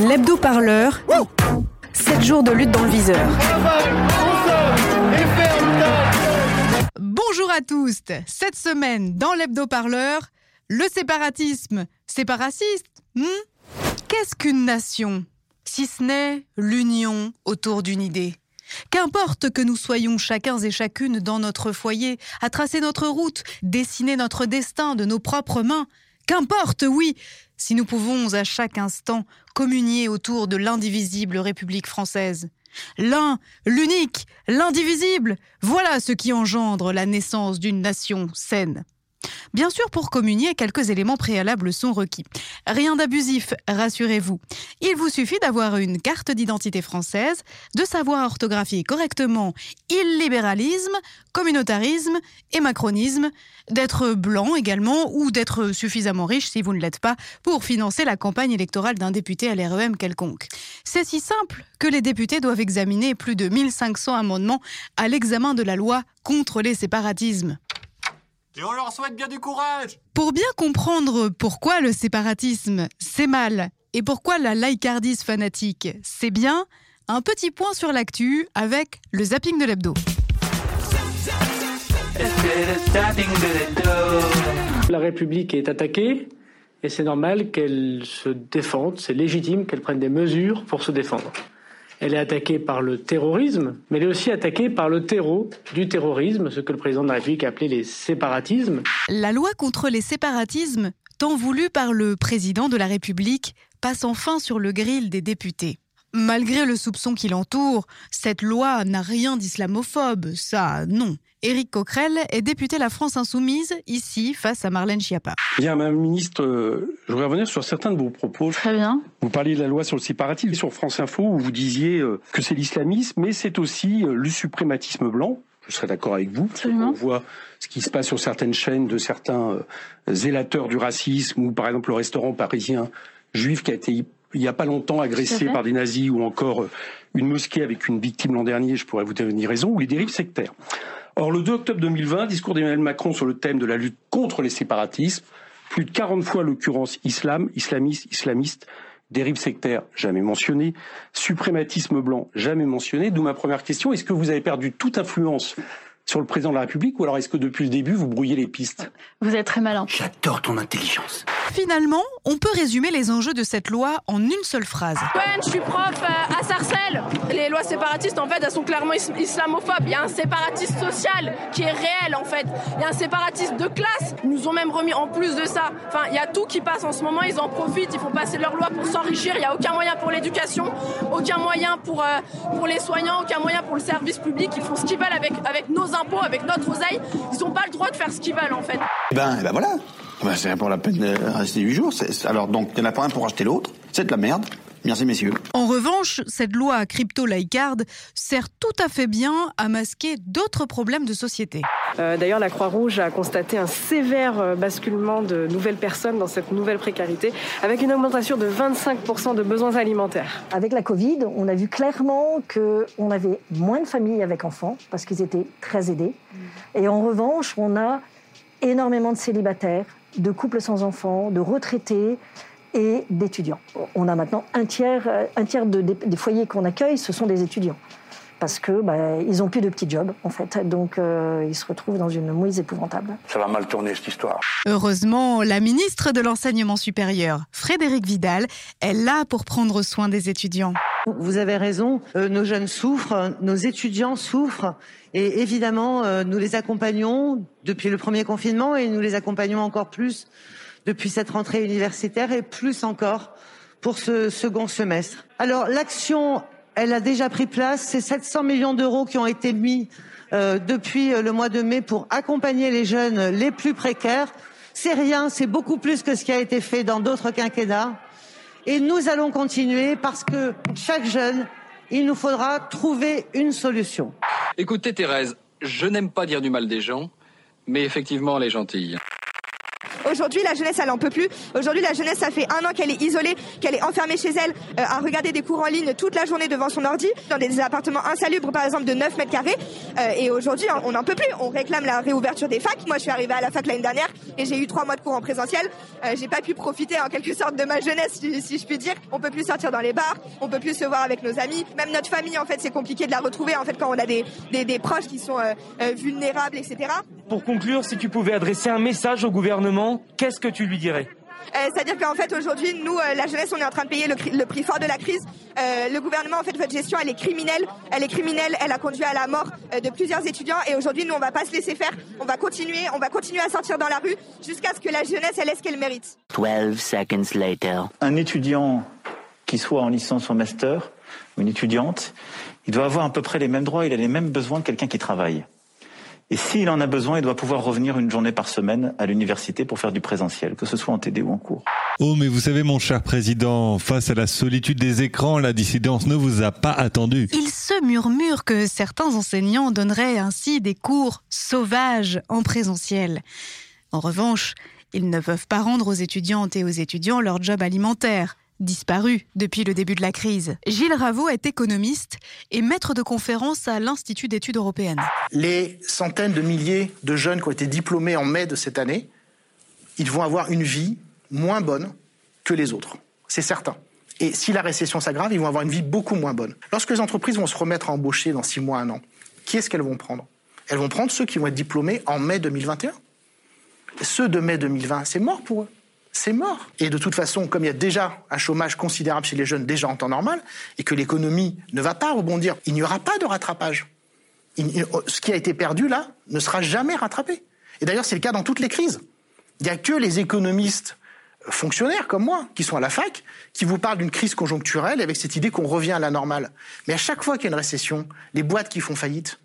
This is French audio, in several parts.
L'hebdo-parleur, 7 jours de lutte dans le viseur. Bonjour à tous. Cette semaine, dans l'hebdo-parleur, le séparatisme. C'est hmm? Qu'est-ce qu'une nation Si ce n'est l'union autour d'une idée? Qu'importe que nous soyons chacun et chacune dans notre foyer, à tracer notre route, dessiner notre destin de nos propres mains, qu'importe, oui, si nous pouvons à chaque instant communier autour de l'indivisible République française. L'un, l'unique, l'indivisible, voilà ce qui engendre la naissance d'une nation saine. Bien sûr, pour communier, quelques éléments préalables sont requis. Rien d'abusif, rassurez-vous. Il vous suffit d'avoir une carte d'identité française, de savoir orthographier correctement illibéralisme, communautarisme et macronisme, d'être blanc également ou d'être suffisamment riche si vous ne l'êtes pas pour financer la campagne électorale d'un député à l'REM quelconque. C'est si simple que les députés doivent examiner plus de 1500 amendements à l'examen de la loi contre les séparatismes. Et on leur souhaite bien du courage Pour bien comprendre pourquoi le séparatisme, c'est mal, et pourquoi la laïcardise fanatique, c'est bien, un petit point sur l'actu avec le zapping de l'hebdo. La République est attaquée et c'est normal qu'elle se défende, c'est légitime qu'elle prenne des mesures pour se défendre. Elle est attaquée par le terrorisme, mais elle est aussi attaquée par le terreau du terrorisme, ce que le président de la République a appelé les séparatismes. La loi contre les séparatismes, tant voulue par le président de la République, passe enfin sur le grill des députés. Malgré le soupçon qui l'entoure, cette loi n'a rien d'islamophobe, ça non. Éric Coquerel est député La France Insoumise, ici, face à Marlène Schiappa. Bien, Madame la Ministre, euh, je voudrais revenir sur certains de vos propos. Très bien. Vous parliez de la loi sur le séparatisme sur France Info, où vous disiez euh, que c'est l'islamisme, mais c'est aussi euh, le suprématisme blanc. Je serais d'accord avec vous. Absolument. On voit ce qui se passe sur certaines chaînes de certains zélateurs du racisme, ou par exemple le restaurant parisien juif qui a été il n'y a pas longtemps agressé par des nazis ou encore une mosquée avec une victime l'an dernier, je pourrais vous donner raison, ou les dérives sectaires. Or, le 2 octobre 2020, discours d'Emmanuel Macron sur le thème de la lutte contre les séparatismes, plus de 40 fois l'occurrence islam, islamiste, islamiste, dérives sectaires, jamais mentionné, suprématisme blanc, jamais mentionné. D'où ma première question, est-ce que vous avez perdu toute influence sur le président de la République ou alors est-ce que depuis le début vous brouillez les pistes? Vous êtes très malin. J'adore ton intelligence. Finalement, on peut résumer les enjeux de cette loi en une seule phrase. Ouais, je suis prof euh, à Sarcelles. Les lois séparatistes, en fait, elles sont clairement is islamophobes. Il y a un séparatisme social qui est réel, en fait. Il y a un séparatisme de classe. Ils nous ont même remis en plus de ça. Enfin, il y a tout qui passe en ce moment. Ils en profitent. Ils font passer leurs lois pour s'enrichir. Il n'y a aucun moyen pour l'éducation, aucun moyen pour, euh, pour les soignants, aucun moyen pour le service public. Ils font ce qu'ils veulent avec, avec nos impôts, avec notre oseille. Ils n'ont pas le droit de faire ce qu'ils veulent, en fait. Eh ben, eh ben voilà. Ben, c'est pour la peine de rester huit jours. Alors donc, il n'y en a pas un pour acheter l'autre. C'est de la merde. Merci messieurs. En revanche, cette loi crypto-laïcarde sert tout à fait bien à masquer d'autres problèmes de société. Euh, D'ailleurs, la Croix-Rouge a constaté un sévère basculement de nouvelles personnes dans cette nouvelle précarité, avec une augmentation de 25% de besoins alimentaires. Avec la Covid, on a vu clairement qu'on avait moins de familles avec enfants, parce qu'ils étaient très aidés. Et en revanche, on a énormément de célibataires, de couples sans enfants, de retraités et d'étudiants. On a maintenant un tiers, un tiers de, des, des foyers qu'on accueille, ce sont des étudiants. Parce que bah, ils ont plus de petits jobs en fait, donc euh, ils se retrouvent dans une mouise épouvantable. Ça va mal tourner cette histoire. Heureusement, la ministre de l'enseignement supérieur, Frédéric Vidal, est là pour prendre soin des étudiants. Vous avez raison, euh, nos jeunes souffrent, nos étudiants souffrent, et évidemment, euh, nous les accompagnons depuis le premier confinement et nous les accompagnons encore plus depuis cette rentrée universitaire et plus encore pour ce second semestre. Alors l'action, elle a déjà pris place. C'est 700 millions d'euros qui ont été mis euh, depuis le mois de mai pour accompagner les jeunes les plus précaires. C'est rien, c'est beaucoup plus que ce qui a été fait dans d'autres quinquennats. Et nous allons continuer parce que chaque jeune, il nous faudra trouver une solution. Écoutez Thérèse, je n'aime pas dire du mal des gens, mais effectivement elle est gentille. Aujourd'hui, la jeunesse, elle en peut plus. Aujourd'hui, la jeunesse, ça fait un an qu'elle est isolée, qu'elle est enfermée chez elle, euh, à regarder des cours en ligne toute la journée devant son ordi, dans des appartements insalubres, par exemple, de 9 mètres carrés. Euh, et aujourd'hui, on n'en peut plus. On réclame la réouverture des facs. Moi, je suis arrivée à la fac l'année dernière et j'ai eu trois mois de cours en présentiel. Euh, j'ai pas pu profiter, en quelque sorte, de ma jeunesse, si, je puis dire. On peut plus sortir dans les bars, on peut plus se voir avec nos amis. Même notre famille, en fait, c'est compliqué de la retrouver, en fait, quand on a des, des, des proches qui sont euh, euh, vulnérables, etc. Pour conclure, si tu pouvais adresser un message au gouvernement, qu'est-ce que tu lui dirais Euh, C'est-à-dire qu'en fait aujourd'hui, nous, euh, la jeunesse, on est en train de payer le, prix fort de la crise. Euh, le gouvernement, en fait, votre gestion, elle est criminelle. Elle est criminelle. Elle a conduit à la mort euh, de plusieurs étudiants. Et aujourd'hui, nous, on va pas se laisser faire. On va continuer, on va continuer à sortir dans la rue jusqu'à ce que la jeunesse, elle ait ce qu'elle mérite. 12 seconds later. Un étudiant qui soit en licence ou en master, ou une étudiante, il doit avoir à peu près les mêmes droits, il a les mêmes besoins que quelqu'un qui travaille. Et s'il en a besoin, il doit pouvoir revenir une journée par semaine à l'université pour faire du présentiel, que ce soit en TD ou en cours. Oh, mais vous savez, mon cher président, face à la solitude des écrans, la dissidence ne vous a pas attendu. Il se murmure que certains enseignants donneraient ainsi des cours sauvages en présentiel. En revanche, ils ne peuvent pas rendre aux étudiantes et aux étudiants leur job alimentaire, disparu depuis le début de la crise. Gilles Raveau est économiste et maître de conférence à l'Institut d'études européennes. les centaines de milliers de jeunes qui ont été diplômés en mai de cette année, ils vont avoir une vie moins bonne que les autres. C'est certain. Et si la récession s'aggrave, ils vont avoir une vie beaucoup moins bonne. Lorsque les entreprises vont se remettre à embaucher dans six mois, un an, qui est-ce qu'elles vont prendre? Elles vont prendre ceux qui vont être diplômés en mai 2021. Ceux de mai 2020, c'est mort pour eux. C'est mort. Et de toute façon, comme il y a déjà un chômage considérable chez les jeunes déjà en temps normal, et que l'économie ne va pas rebondir, il n'y aura pas de rattrapage. Il- ce qui a été perdu là ne sera jamais rattrapé. Et d'ailleurs, c'est le cas dans toutes les crises. Il n'y a que les économistes fonctionnaires comme moi, qui sont à la fac, qui vous parlent d'une crise conjoncturelle avec cette idée qu'on revient à la normale. Mais à chaque fois qu'il y a une récession, les boîtes qui font faillite,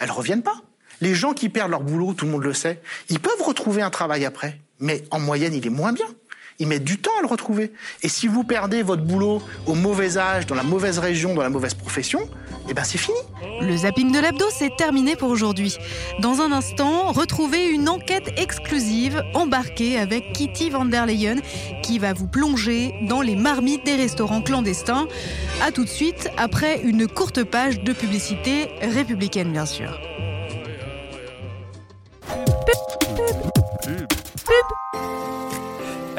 elles reviennent pas. Les gens qui perdent leur boulot, tout le monde le sait, ils peuvent retrouver un travail après, mais en moyenne, il est moins bien. Ils mettent du temps à le retrouver. Et si vous perdez votre boulot au mauvais âge, dans la mauvaise région, dans la mauvaise profession, eh ben c'est fini. Le zapping de l'hebdo, c'est terminé pour aujourd'hui. Dans un instant, retrouvez une enquête exclusive embarquée avec Kitty van der Leyen qui va vous plonger dans les marmites des restaurants clandestins. A tout de suite après une courte page de publicité républicaine, bien sûr.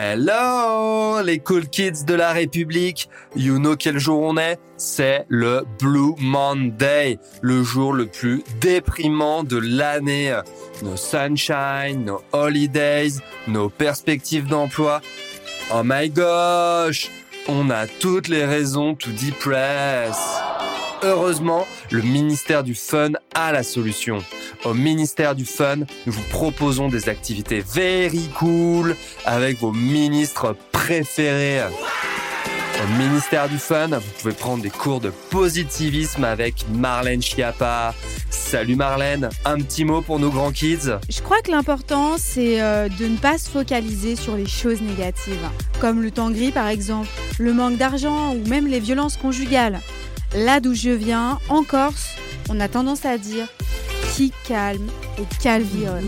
Hello les cool kids de la République. You know quel jour on est? C'est le Blue Monday, le jour le plus déprimant de l'année. Nos sunshine, nos holidays, nos perspectives d'emploi. Oh my gosh On a toutes les raisons to depress. Heureusement, le ministère du Fun a la solution. Au ministère du Fun, nous vous proposons des activités very cool avec vos ministres préférés. Au ministère du Fun, vous pouvez prendre des cours de positivisme avec Marlène Schiappa. Salut Marlène, un petit mot pour nos grands kids? Je crois que l'important, c'est euh, de ne pas se focaliser sur les choses négatives, comme le temps gris par exemple, le manque d'argent ou même les violences conjugales. Là d'où je viens, en Corse, on a tendance à dire qui calme et calvionne.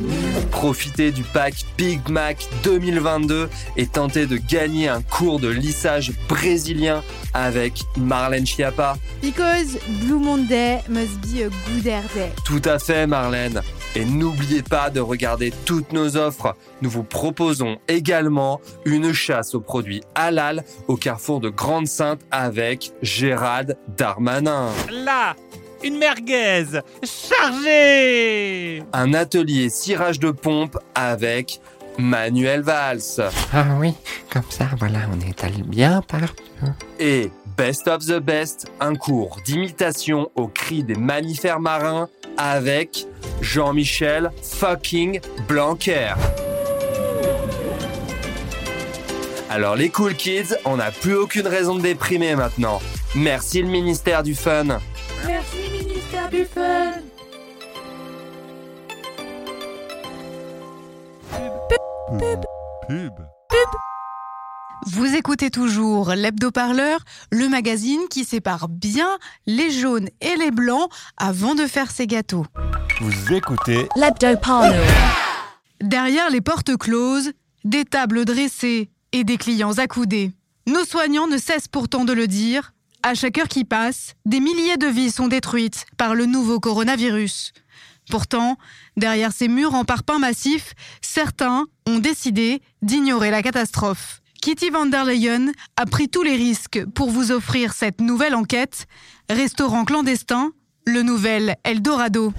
Profitez du pack Big Mac 2022 et tentez de gagner un cours de lissage brésilien avec Marlène Schiappa. Because Blue Monday must be a good air day. Tout à fait Marlène. Et n'oubliez pas de regarder toutes nos offres. Nous vous proposons également une chasse aux produits halal au carrefour de Grande Sainte avec Gérald Darmanin. Là, une merguez chargée Un atelier cirage de pompe avec Manuel Valls. Ah oui, comme ça, voilà, on étale bien partout. Et Best of the Best, un cours d'imitation au cri des mammifères marins avec Jean-Michel fucking Blanquer. Alors les cool kids, on n'a plus aucune raison de déprimer maintenant. Merci le ministère du Fun. Merci ministère du Fun. Pub. Vous écoutez toujours l'hebdo-parleur, le magazine qui sépare bien les jaunes et les blancs avant de faire ses gâteaux. Vous écoutez L'hebdo-parleur. Derrière les portes closes, des tables dressées et des clients accoudés. Nos soignants ne cessent pourtant de le dire. À chaque heure qui passe, des milliers de vies sont détruites par le nouveau coronavirus. Pourtant, derrière ces murs en parpaing massif, certains ont décidé d'ignorer la catastrophe. Kitty van der Leyen a pris tous les risques pour vous offrir cette nouvelle enquête. Restaurant clandestin, le nouvel Eldorado.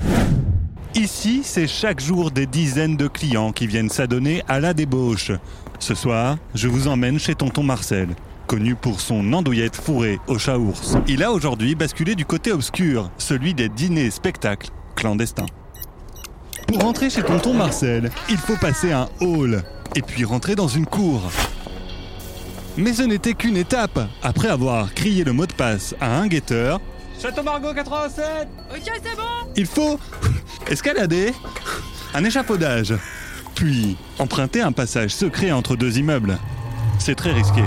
Ici, c'est chaque jour des dizaines de clients qui viennent s'adonner à la débauche. Ce soir, je vous emmène chez tonton Marcel, connu pour son andouillette fourrée au chat ours. Il a aujourd'hui basculé du côté obscur, celui des dîners spectacles clandestins. Pour rentrer chez tonton Marcel, il faut passer un hall et puis rentrer dans une cour. Mais ce n'était qu'une étape. Après avoir crié le mot de passe à un guetteur, Château Margot 87 Ok, c'est bon il faut escalader un échafaudage, puis emprunter un passage secret entre deux immeubles. C'est très risqué.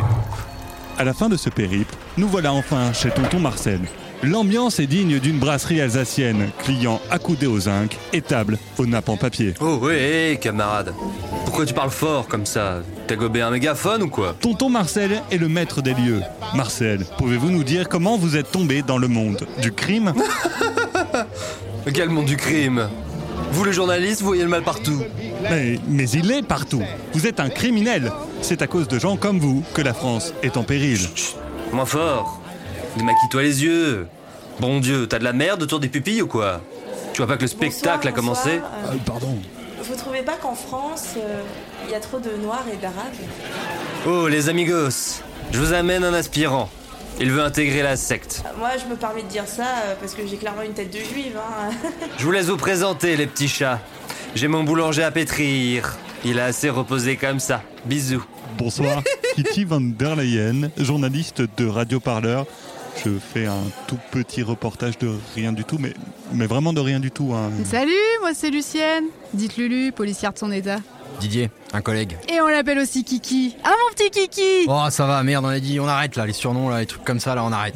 À la fin de ce périple, nous voilà enfin chez tonton Marcel. L'ambiance est digne d'une brasserie alsacienne, clients accoudés au zinc et table aux nappes en papier. Oh ouais, camarade. Pourquoi tu parles fort comme ça? T'as gobé un mégaphone ou quoi? Tonton Marcel est le maître des lieux. Marcel, pouvez-vous nous dire comment vous êtes tombé dans le monde du crime? Quel monde du crime? Vous les journalistes, vous voyez le mal partout. mais, mais il est partout. Vous êtes un criminel. C'est à cause de gens comme vous que la France est en péril. Moins fort. Démaquille-toi les yeux. Bon Dieu, t'as de la merde autour des pupilles ou quoi? Tu vois pas que le spectacle a commencé? Ah, pardon. Vous trouvez pas qu'en France, euh, il y a trop de Noirs et d'Arabes Oh les amigos, je vous amène un aspirant. Il veut intégrer la secte. Moi, je me permets de dire ça euh, parce que j'ai clairement une tête de juive. Hein. Je vous laisse vous présenter les petits chats. J'ai mon boulanger à pétrir. Il a assez reposé comme ça. Bisous. Bonsoir, Kitty van der Leyen, journaliste de Radio Parleur. Je fais un tout petit reportage de rien du tout, mais, mais vraiment de rien du tout. hein. Salut, moi c'est Lucienne. Dites Lulu, policière de son état. Didier, un collègue. Et on l'appelle aussi Kiki. Ah mon petit Kiki Oh, ça va, merde, on a dit, on arrête là, les surnoms là, les trucs comme ça là, on arrête.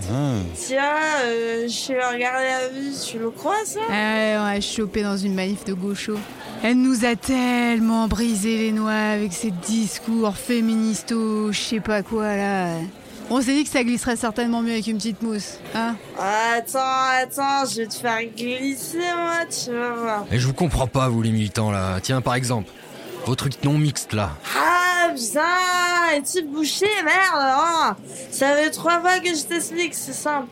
Tiens, euh, je vais regarder la vue, tu le crois ça? Ouais, on a chopé dans une manif de gauchos. Elle nous a tellement brisé les noix avec ses discours féministos, je sais pas quoi là. On s'est dit que ça glisserait certainement mieux avec une petite mousse, hein Attends, attends, je vais te faire glisser moi, tu vas voir. Et je vous comprends pas, vous les militants là. Tiens, par exemple, vos trucs non mixtes là. Ah putain, es-tu bouché, merde hein Ça fait trois fois que je t'explique, c'est simple.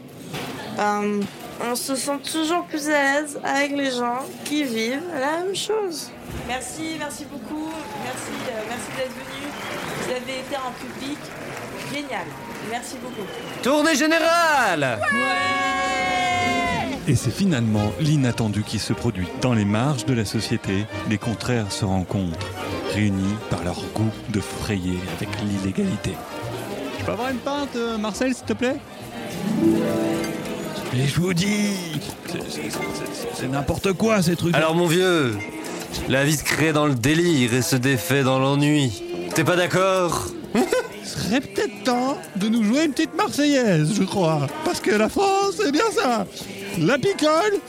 Euh, on se sent toujours plus à l'aise avec les gens qui vivent la même chose. Merci, merci beaucoup. Merci, euh, merci d'être venu. Vous avez été un public génial. Merci beaucoup. Tournée générale Et c'est finalement l'inattendu qui se produit. Dans les marges de la société, les contraires se rencontrent, réunis par leur goût de frayer avec l'illégalité. Je peux avoir une pinte, euh, Marcel, s'il te plaît? Et je vous dis, c'est- n'importe quoi ces trucs. Alors mon vieux, la vie se crée dans le délire et se défait dans l'ennui. T'es pas d'accord? Serait peut-être temps de nous jouer une petite Marseillaise, je crois. Parce que la France, c'est bien ça. La picole.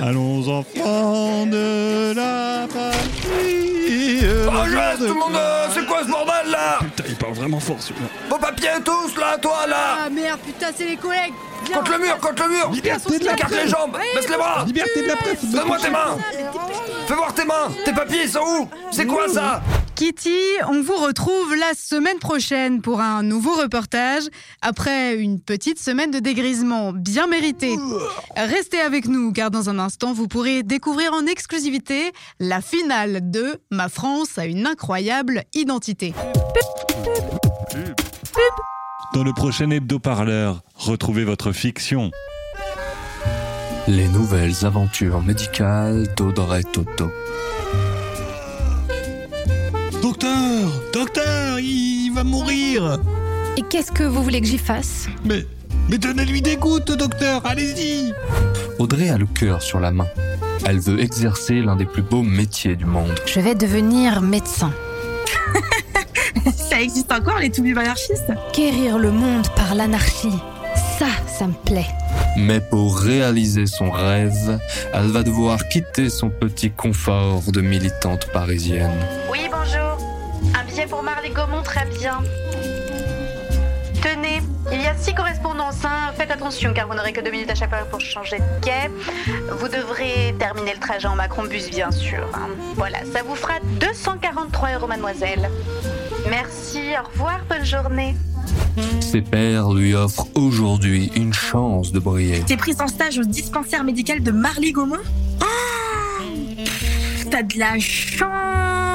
Allons enfants de la patrie. Oh, je tout le monde, euh, c'est quoi ce bordel là? Parle vraiment fort celui-là. Vos papiers tous là, toi là. Ah merde, putain, c'est les collègues. Viens, Contre le mur, contre le mur. Liberté de la Écarte les presse. jambes, baisse les bras. Liberté de la presse. Donne-moi tes mains Fais voir tes mains. Tes papiers, ils sont où? C'est quoi ça? Kitty, on vous retrouve la semaine prochaine pour un nouveau reportage après une petite semaine de dégrisement bien méritée. Restez avec nous car dans un instant vous pourrez découvrir en exclusivité la finale de Ma France a une incroyable identité. Dans le prochain hebdo-parleur, retrouvez votre fiction. Les nouvelles aventures médicales d'Audrey Toto. Va mourir Et qu'est-ce que vous voulez que j'y fasse Mais, mais donnez-lui des gouttes, docteur Allez-y Audrey a le cœur sur la main. Elle veut exercer l'un des plus beaux métiers du monde. Je vais devenir médecin. Ça existe encore les to anarchistes? Guérir le monde par l'anarchie. Ça, ça me plaît. Mais pour réaliser son rêve, elle va devoir quitter son petit confort de militante parisienne. Oui, bonjour. Pour Marley Gaumont, très bien. Tenez, il y a six correspondances. hein. Faites attention car vous n'aurez que deux minutes à chaque fois pour changer de quai. Vous devrez terminer le trajet en Macron-Bus, bien sûr. hein. Voilà, ça vous fera 243 euros, mademoiselle. Merci, au revoir, bonne journée. Ses pairs lui offrent aujourd'hui une chance de briller. T'es prise en stage au dispensaire médical de Marly Gaumont Ah T'as de la chance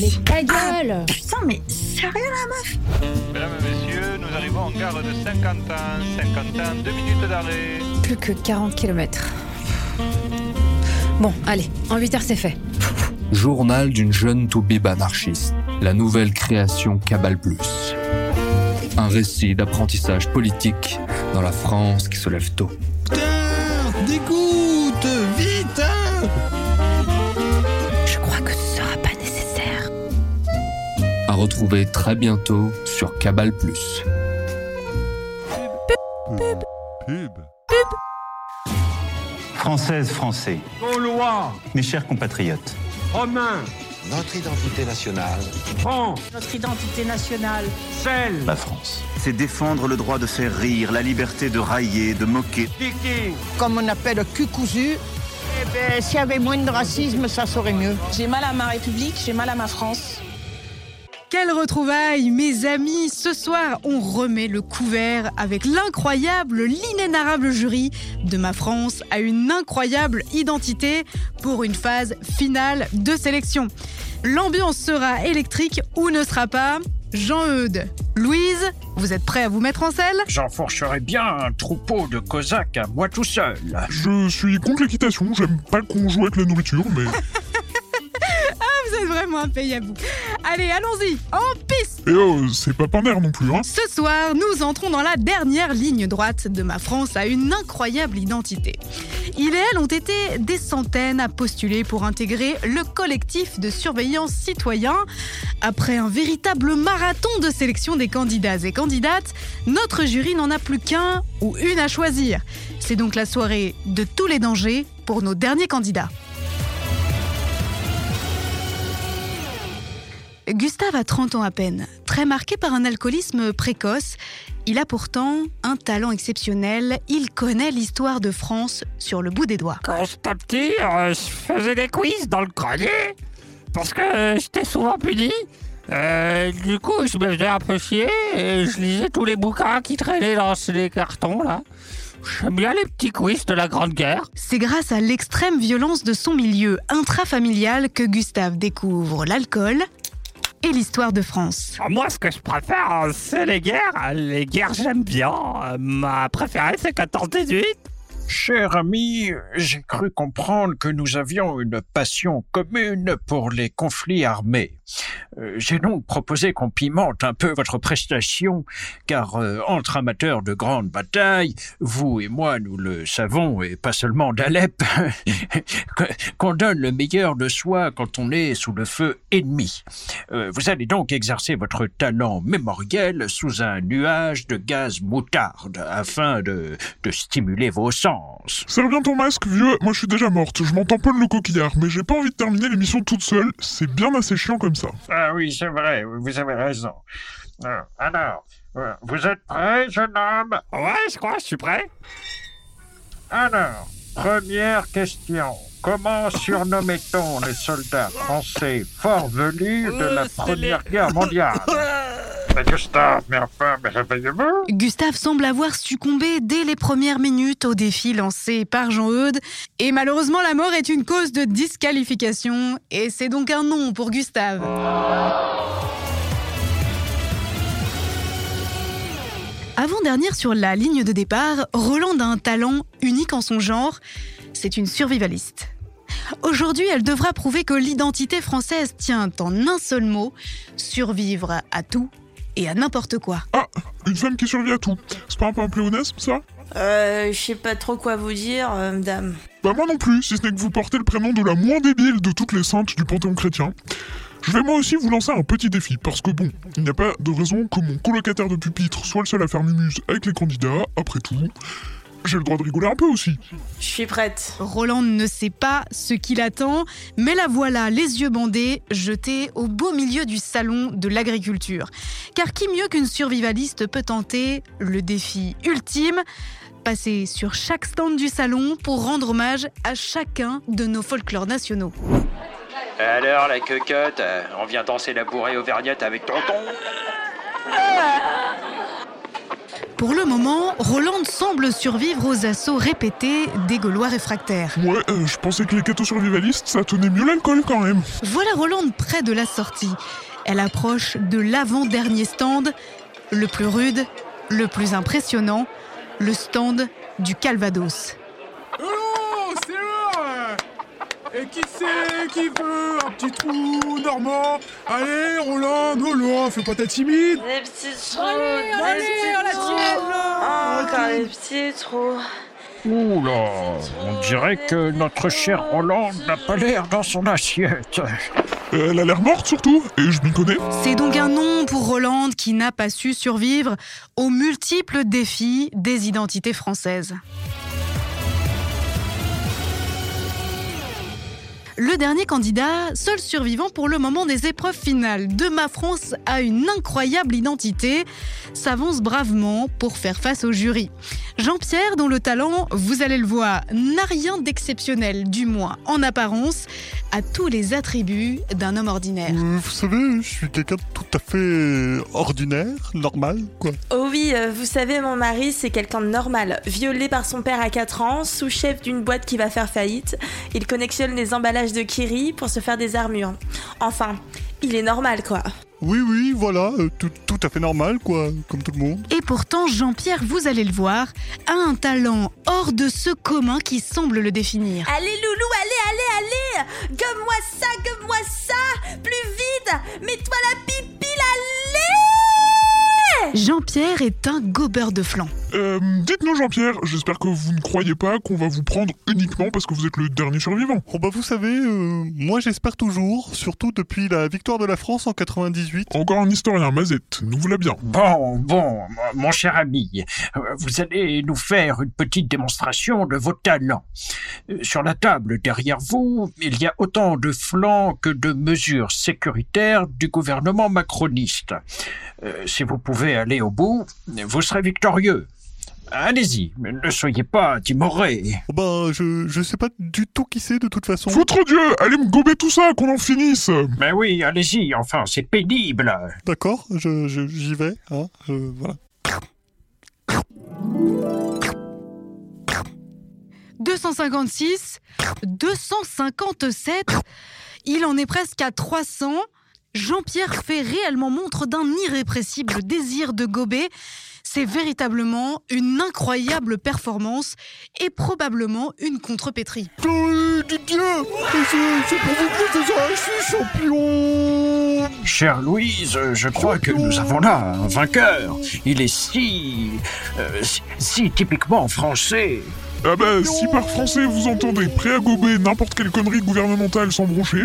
Mais ta gueule Putain, mais sérieux la meuf Mesdames et messieurs, nous arrivons en gare de Saint-Quentin. Saint-Quentin, deux minutes d'arrêt. Plus que 40 km. Bon, allez, en 8 heures c'est fait. Journal d'une jeune toubib anarchiste. La nouvelle création Cabal Plus. Un récit d'apprentissage politique dans la France qui se lève tôt. Dégoûte Vite hein À retrouver très bientôt sur Cabal Plus. Pub. Pub. Françaises, Français, Gaulois, mes chers compatriotes, Romains, notre identité nationale, France, Notre identité nationale. Celle, la France, c'est défendre le droit de faire rire, la liberté de railler, de moquer. Viking. Comme on appelle cul cousu, eh ben, s'il y avait moins de racisme, ça serait mieux. J'ai mal à ma République, j'ai mal à ma France. Quelle retrouvaille, mes amis Ce soir, on remet le couvert avec l'incroyable, l'inénarrable jury de Ma France à une incroyable identité pour une phase finale de sélection. L'ambiance sera électrique ou ne sera pas. Jean-Eudes, Louise, vous êtes prêts à vous mettre en selle? J'enfourcherai bien un troupeau de cosaques à moi tout seul. Je suis contre l'équitation, j'aime pas qu'on joue avec la nourriture, mais. Êtes vraiment impayable. Allez, allons-y, en piste Et oh, c'est pas non plus, hein Ce soir, nous entrons dans la dernière ligne droite de ma France à une incroyable identité. Il et elle ont été des centaines à postuler pour intégrer le collectif de surveillance citoyen. Après un véritable marathon de sélection des candidats et candidates, notre jury n'en a plus qu'un ou une à choisir. C'est donc la soirée de tous les dangers pour nos derniers candidats. Gustave a 30 ans à peine. Très marqué par un alcoolisme précoce, il a pourtant un talent exceptionnel. Il connaît l'histoire de France sur le bout des doigts. Quand j'étais petit, euh, je faisais des quiz dans le grenier parce que euh, j'étais souvent puni. Euh, du coup, je me faisais un peu chier et je lisais tous les bouquins qui traînaient dans les cartons là. J'aime bien les petits quiz de la Grande Guerre. C'est grâce à l'extrême violence de son milieu intrafamilial que Gustave découvre l'alcool et l'histoire de France. Ah, Moi, ce que je préfère, c'est les guerres. Les guerres, j'aime bien. Euh, Ma préférée, c'est 14-18. Cher ami, j'ai cru comprendre que nous avions une passion commune pour les conflits armés. Euh, J'ai donc proposé qu'on pimente un peu votre prestation, car euh, entre amateurs de grandes batailles, vous et moi, nous le savons, et pas seulement d'Alep, qu'on donne le meilleur de soi quand on est sous le feu ennemi. Euh, vous allez donc exercer votre talent mémoriel sous un nuage de gaz moutarde, afin de, de stimuler vos sens. Serre bien ton masque, vieux. Moi, je suis déjà morte. Je m'en tamponne le coquillard, mais j'ai pas envie de terminer l'émission toute seule. C'est bien assez chiant comme ça. Ah oui, c'est vrai, vous avez raison. Euh, Alors, euh, vous êtes prêt, jeune homme? Ouais, je crois, je suis prêt. Alors, première question. Comment surnommait-on les soldats français fort velus de la Première Guerre mondiale? Gustave, mais enfin, mais réveillez-vous Gustave semble avoir succombé dès les premières minutes au défi lancé par Jean-Eudes. Et malheureusement, la mort est une cause de disqualification. Et c'est donc un non pour Gustave. Avant-dernière sur la ligne de départ, Roland a un talent unique en son genre. C'est une survivaliste. Aujourd'hui, elle devra prouver que l'identité française tient en un seul mot survivre à tout et à n'importe quoi. Ah, une femme qui survit à tout. C'est pas un peu un pléonasme, ça? Euh, je sais pas trop quoi vous dire, euh, madame. Bah moi non plus, si ce n'est que vous portez le prénom de la moins débile de toutes les saintes du panthéon chrétien. Je vais moi aussi vous lancer un petit défi, parce que bon, il n'y a pas de raison que mon colocataire de pupitre soit le seul à faire mumuse avec les candidats, après tout. J'ai le droit de rigoler un peu aussi. Je suis prête. Roland ne sait pas ce qu'il attend, mais la voilà, les yeux bandés, jetée au beau milieu du salon de l'agriculture. Car qui mieux qu'une survivaliste peut tenter le défi ultime? Passer sur chaque stand du salon pour rendre hommage à chacun de nos folklores nationaux. Alors, la cocotte, on vient danser la bourrée auvergnate avec tonton Pour le moment, Roland semble survivre aux assauts répétés des Gaulois réfractaires. Ouais, euh, je pensais que les cathos survivalistes, ça tenait mieux l'alcool quand même. Voilà Roland près de la sortie. Elle approche de l'avant-dernier stand, le plus rude, le plus impressionnant, le stand du Calvados. Oh, c'est là Et qui c'est qui veut un petit trou normand? Allez, Roland, oh là, fais pas ta timide Les petits trous. Allez, les allez, petits on la trous. tire, là. Oh, encore les petits trous. Ouh là, on dirait que notre cher Roland n'a pas l'air dans son assiette. Elle a l'air morte surtout, et je m'y connais. C'est donc un nom pour Roland qui n'a pas su survivre aux multiples défis des identités françaises. Le dernier candidat, seul survivant pour le moment des épreuves finales de Ma France a une incroyable identité, s'avance bravement pour faire face au jury. Jean-Pierre, dont le talent, vous allez le voir, n'a rien d'exceptionnel, du moins en apparence, a tous les attributs d'un homme ordinaire. Vous savez, je suis quelqu'un de tout à fait ordinaire, normal, quoi. Oh oui, euh, vous savez, mon mari, c'est quelqu'un de normal. Violé par son père à 4 ans, sous-chef d'une boîte qui va faire faillite. Il connectionne les emballages de Kiri pour se faire des armures. Enfin, il est normal, quoi. Oui, oui, voilà, euh, tout, tout à fait normal, quoi, comme tout le monde. Et pourtant, Jean-Pierre, vous allez le voir, a un talent hors de ce commun qui semble le définir. Allez, loulou, allez, allez, allez Gomme-moi ça, gomme-moi ça Plus vite Mets-toi la pipile, allez Jean-Pierre est un gobeur de flanc. Euh, dites-nous Jean-Pierre, j'espère que vous ne croyez pas qu'on va vous prendre uniquement parce que vous êtes le dernier survivant. Oh bah vous savez, euh, moi j'espère toujours, surtout depuis la victoire de la France en 98. Encore un historien, Mazette, nous voilà bien. Bon, bon, mon cher ami, euh, vous allez nous faire une petite démonstration de vos talents. Sur la table derrière vous, il y a autant de flancs que de mesures sécuritaires du gouvernement macroniste. Euh, si vous pouvez aller au bout, vous serez victorieux. Allez-y, ne soyez pas timorés. Oh bah je, je sais pas du tout qui c'est de toute façon. Foutre Dieu, allez me gober tout ça, qu'on en finisse Mais oui, allez-y, enfin, c'est pénible. D'accord, je, je- j'y vais, hein, je- voilà. 256, 257, il en est presque à 300. Jean-Pierre fait réellement montre d'un irrépressible désir de gober. C'est véritablement une incroyable performance et probablement une contrepétrie. Dieu C'est pour vous que je suis champion Chère Louise, je crois que nous avons là un vainqueur. Il est si... euh, si, si typiquement français. Ah bah, si par français vous entendez prêt à gober n'importe quelle connerie gouvernementale sans broncher,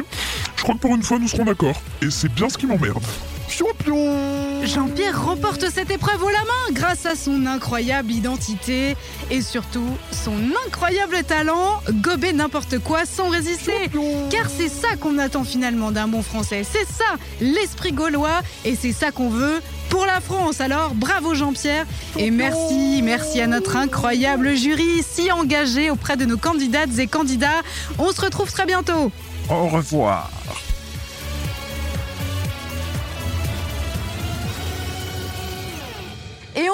je crois que pour une fois nous serons d'accord. Et c'est bien ce qui m'emmerde. Champion Jean-Pierre remporte cette épreuve haut la main grâce à son incroyable identité et surtout son incroyable talent, gober n'importe quoi sans résister. Car c'est ça qu'on attend finalement d'un bon français, c'est ça l'esprit gaulois et c'est ça qu'on veut pour la France. Alors bravo Jean-Pierre et merci, merci à notre incroyable jury si engagé auprès de nos candidates et candidats. On se retrouve très bientôt. Au revoir.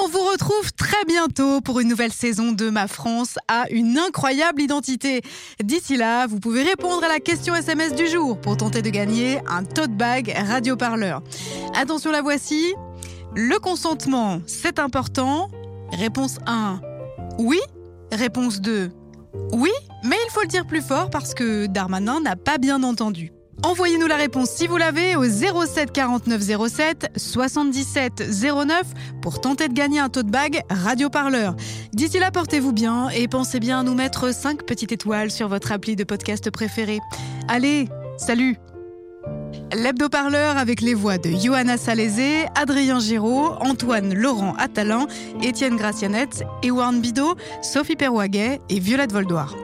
On vous retrouve très bientôt pour une nouvelle saison de Ma France a une incroyable identité. D'ici là, vous pouvez répondre à la question SMS du jour pour tenter de gagner un tote bag radio parleur. Attention, la voici. Le consentement, c'est important. Réponse 1. Oui. Réponse 2. Oui, mais il faut le dire plus fort parce que Darmanin n'a pas bien entendu. Envoyez-nous la réponse si vous l'avez au 07 49 07 77 09 pour tenter de gagner un tote bag Radio Parleur. D'ici là, portez-vous bien et pensez bien à nous mettre 5 petites étoiles sur votre appli de podcast préféré. Allez, salut L'hebdo-parleur avec les voix de Johanna Salézé, Adrien Giraud, Antoine Laurent Attalan, Étienne Gracianette, Ewan Bidot, Sophie Perwaguet et Violette Voldoir.